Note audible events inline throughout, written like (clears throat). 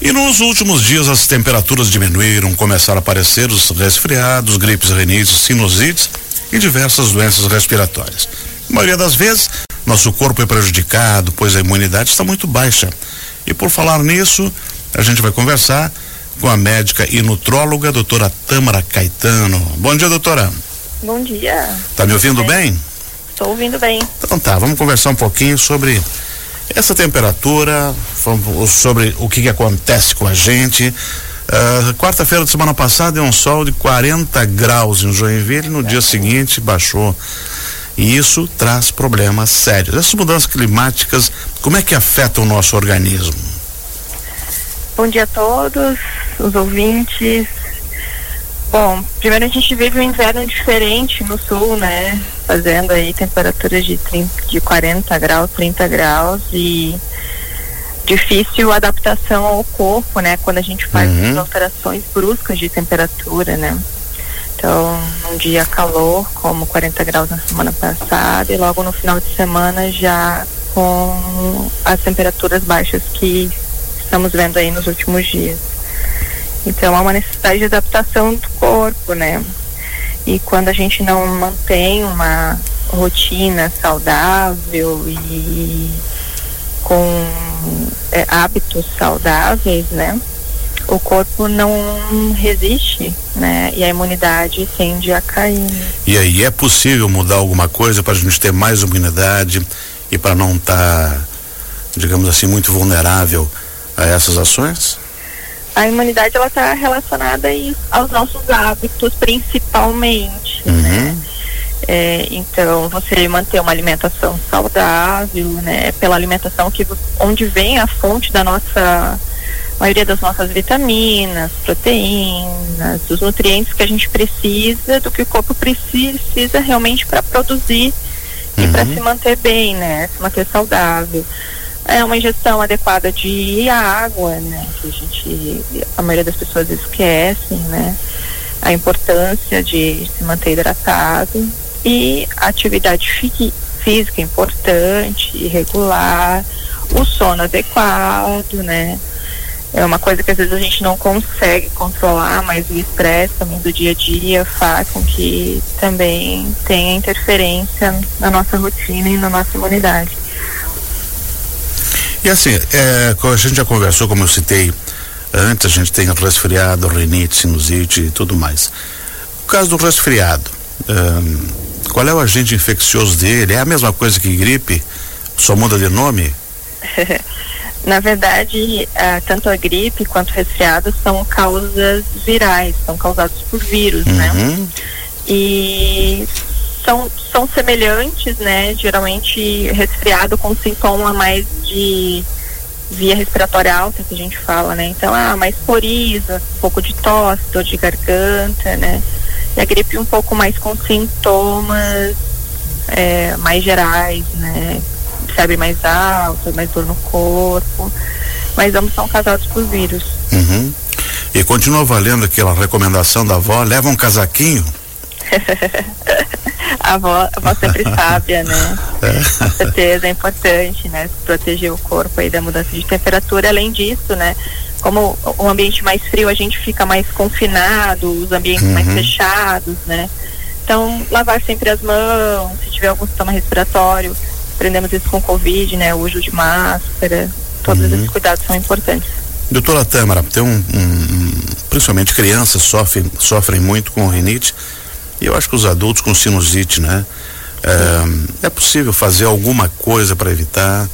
E nos últimos dias as temperaturas diminuíram, começaram a aparecer os resfriados, gripes, rinites, sinusites e diversas doenças respiratórias. A maioria das vezes, nosso corpo é prejudicado, pois a imunidade está muito baixa. E por falar nisso, a gente vai conversar com a médica e nutróloga, doutora Tâmara Caetano. Bom dia, doutora. Bom dia. Tá me ouvindo bem? Estou ouvindo bem. Então tá, vamos conversar um pouquinho sobre essa temperatura, sobre o que, que acontece com a gente. Uh, Quarta-feira de semana passada deu um sol de 40 graus em Joinville, no dia seguinte baixou. E isso traz problemas sérios. Essas mudanças climáticas, como é que afetam o nosso organismo? Bom dia a todos, os ouvintes. Bom, primeiro a gente vive um inverno diferente no sul, né? Fazendo aí temperaturas de, 30, de 40 graus, 30 graus e difícil adaptação ao corpo, né? Quando a gente faz uhum. alterações bruscas de temperatura, né? Então, um dia calor, como 40 graus na semana passada, e logo no final de semana já com as temperaturas baixas que estamos vendo aí nos últimos dias. Então há uma necessidade de adaptação do corpo, né? E quando a gente não mantém uma rotina saudável e com é, hábitos saudáveis, né? O corpo não resiste, né? E a imunidade tende a cair. E aí é possível mudar alguma coisa para a gente ter mais imunidade e para não estar, tá, digamos assim, muito vulnerável a essas ações? A imunidade ela está relacionada aí aos nossos hábitos principalmente. Né? Uhum. Né? É, então você manter uma alimentação saudável, né? Pela alimentação que onde vem a fonte da nossa maioria das nossas vitaminas, proteínas, os nutrientes que a gente precisa, do que o corpo precisa realmente para produzir uhum. e para se manter bem, né? Se manter saudável é uma ingestão adequada de água, né? Que a gente, a maioria das pessoas esquecem, né? A importância de se manter hidratado e atividade física importante, regular, o sono adequado, né? É uma coisa que às vezes a gente não consegue controlar, mas o estresse também do dia a dia faz com que também tenha interferência na nossa rotina e na nossa imunidade. E assim, é, a gente já conversou, como eu citei antes, a gente tem resfriado, rinite, sinusite e tudo mais. O caso do resfriado, qual é o agente infeccioso dele? É a mesma coisa que gripe? Só muda de nome? (laughs) Na verdade, uh, tanto a gripe quanto o resfriado são causas virais, são causados por vírus, né? uhum. né? E são, são semelhantes, né? Geralmente resfriado com sintoma mais de via respiratória alta que a gente fala, né? Então, ah, mais coriza, um pouco de tosse, dor de garganta, né? E a gripe um pouco mais com sintomas é, mais gerais, né? Febre mais alta, mais dor no corpo. Mas ambos são causados por vírus. Uhum. E continua valendo aquela recomendação da avó, leva um casaquinho? (laughs) a avó, a avó sempre (laughs) sábia, né? É. Com certeza é importante, né? Proteger o corpo aí da mudança de temperatura. Além disso, né? Como o ambiente mais frio, a gente fica mais confinado, os ambientes uhum. mais fechados, né? Então, lavar sempre as mãos, se tiver algum sintoma respiratório, aprendemos isso com Covid, né? O uso de máscara, todos uhum. esses cuidados são importantes. Doutora Tâmara, tem um, um, principalmente crianças sofrem, sofrem muito com rinite e eu acho que os adultos com sinusite, né? É, é possível fazer alguma coisa para evitar?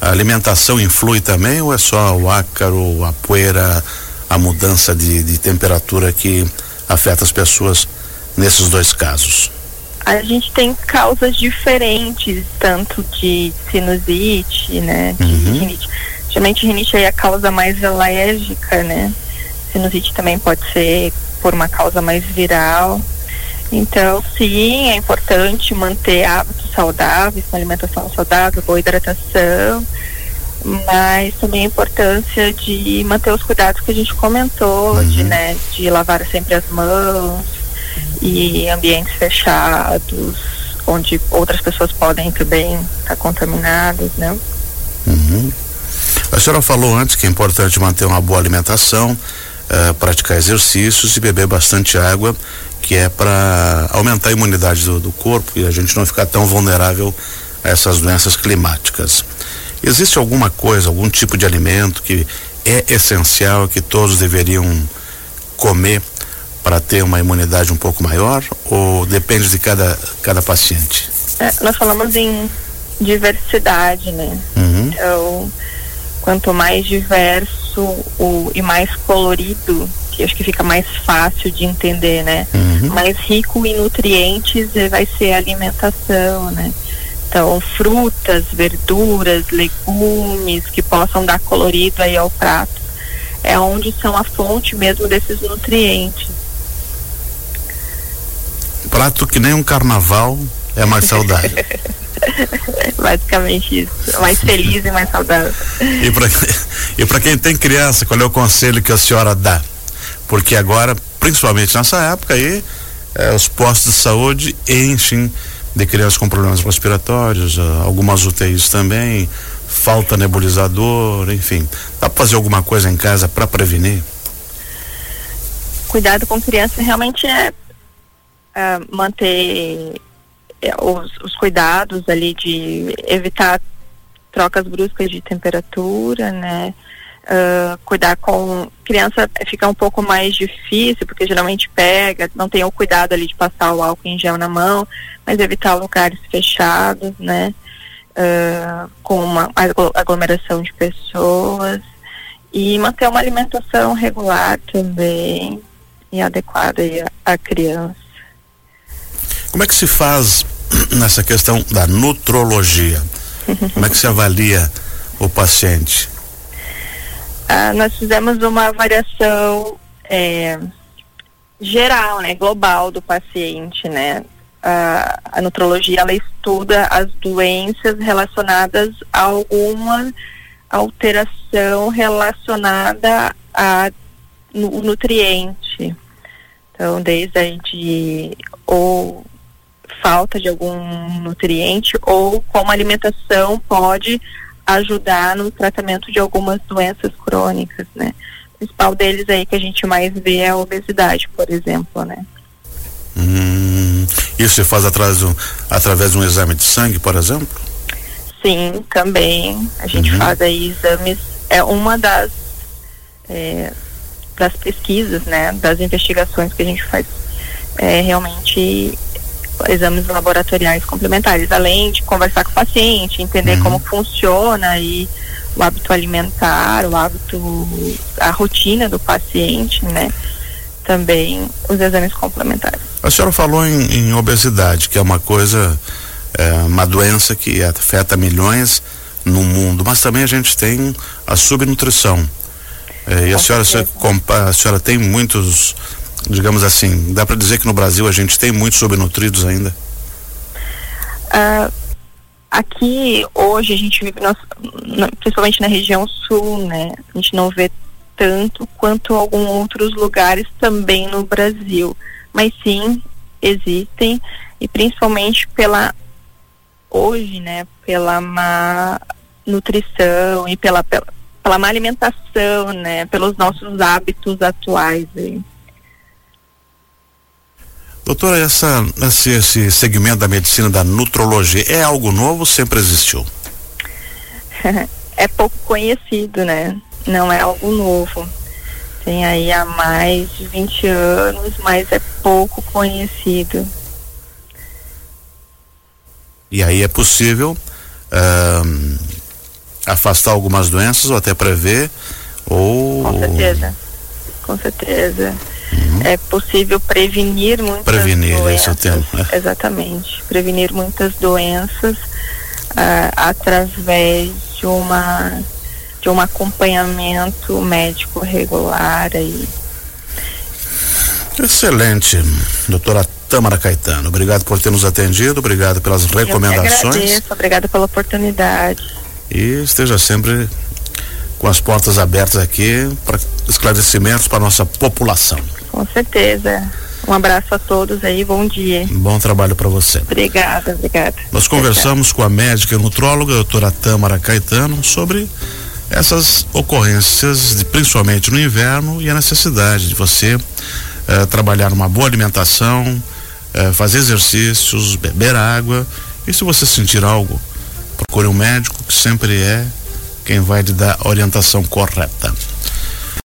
A alimentação influi também ou é só o ácaro, a poeira, a mudança de, de temperatura que afeta as pessoas nesses dois casos? A gente tem causas diferentes, tanto de sinusite, né? De uhum. rinite. Geralmente rinite é a causa mais alérgica, né? Sinusite também pode ser por uma causa mais viral. Então, sim, é importante manter hábitos saudáveis, uma alimentação saudável, boa hidratação, mas também a importância de manter os cuidados que a gente comentou, uhum. de, né, de lavar sempre as mãos e ambientes fechados, onde outras pessoas podem também estar contaminadas, né? Uhum. A senhora falou antes que é importante manter uma boa alimentação, uh, praticar exercícios e beber bastante água, que é para aumentar a imunidade do, do corpo e a gente não ficar tão vulnerável a essas doenças climáticas. Existe alguma coisa, algum tipo de alimento que é essencial que todos deveriam comer para ter uma imunidade um pouco maior ou depende de cada, cada paciente? É, nós falamos em diversidade, né? Uhum. Então, quanto mais diverso o, e mais colorido, que acho que fica mais fácil de entender, né? Uhum. Mais rico em nutrientes vai ser a alimentação, né? Então, frutas, verduras, legumes que possam dar colorido aí ao prato, é onde são a fonte mesmo desses nutrientes. Prato que nem um carnaval é mais saudável. (laughs) Basicamente isso. Mais (laughs) feliz e mais saudável. E para (laughs) quem tem criança, qual é o conselho que a senhora dá? Porque agora, principalmente nessa época aí, eh, os postos de saúde enchem de crianças com problemas respiratórios, uh, algumas UTIs também, falta nebulizador, enfim. Dá para fazer alguma coisa em casa para prevenir? Cuidado com criança realmente é uh, manter é, os, os cuidados ali de evitar trocas bruscas de temperatura, né? Uh, cuidar com criança fica um pouco mais difícil porque geralmente pega, não tem o cuidado ali de passar o álcool em gel na mão, mas evitar lugares fechados, né? Uh, com uma aglomeração de pessoas e manter uma alimentação regular também e adequada à criança. Como é que se faz (clears throat) nessa questão da nutrologia? (laughs) Como é que se avalia o paciente? Ah, nós fizemos uma avaliação é, geral, né, global do paciente, né. A nutrologia ela estuda as doenças relacionadas a alguma alteração relacionada a no, nutriente. Então, desde aí de ou falta de algum nutriente ou como a alimentação pode ajudar no tratamento de algumas doenças crônicas, né? O principal deles aí que a gente mais vê é a obesidade, por exemplo, né? Hum, isso se faz através, do, através de um exame de sangue, por exemplo? Sim, também. A gente uhum. faz aí exames, é uma das é, das pesquisas, né? Das investigações que a gente faz é, realmente exames laboratoriais complementares, além de conversar com o paciente, entender uhum. como funciona e o hábito alimentar, o hábito, a rotina do paciente, né? Também os exames complementares. A senhora falou em, em obesidade, que é uma coisa, é, uma doença que afeta milhões no mundo, mas também a gente tem a subnutrição. É, e a senhora, a senhora tem muitos digamos assim, dá para dizer que no Brasil a gente tem muitos subnutridos ainda? Uh, aqui hoje a gente vive, nós, principalmente na região sul, né? A gente não vê tanto quanto alguns outros lugares também no Brasil, mas sim existem e principalmente pela hoje, né? Pela má nutrição e pela, pela, pela má alimentação, né? Pelos nossos hábitos atuais. Aí. Doutora, essa, esse, esse segmento da medicina da nutrologia é algo novo ou sempre existiu? (laughs) é pouco conhecido, né? Não é algo novo. Tem aí há mais de 20 anos, mas é pouco conhecido. E aí é possível uh, afastar algumas doenças ou até prever ou. Com certeza. Com certeza. É possível prevenir muitas prevenir, doenças. Prevenir, esse é o. É. Exatamente. Prevenir muitas doenças uh, através de uma de um acompanhamento médico regular aí. Excelente, doutora Tamara Caetano. Obrigado por ter nos atendido, obrigado pelas recomendações. Eu agradeço, obrigado pela oportunidade. E esteja sempre com as portas abertas aqui para esclarecimentos para nossa população. Com certeza. Um abraço a todos aí, bom dia. Bom trabalho para você. Obrigada, obrigada. Nós conversamos com a médica e nutróloga, a doutora Tâmara Caetano, sobre essas ocorrências, principalmente no inverno, e a necessidade de você eh, trabalhar uma boa alimentação, eh, fazer exercícios, beber água. E se você sentir algo, procure um médico que sempre é quem vai lhe dar a orientação correta.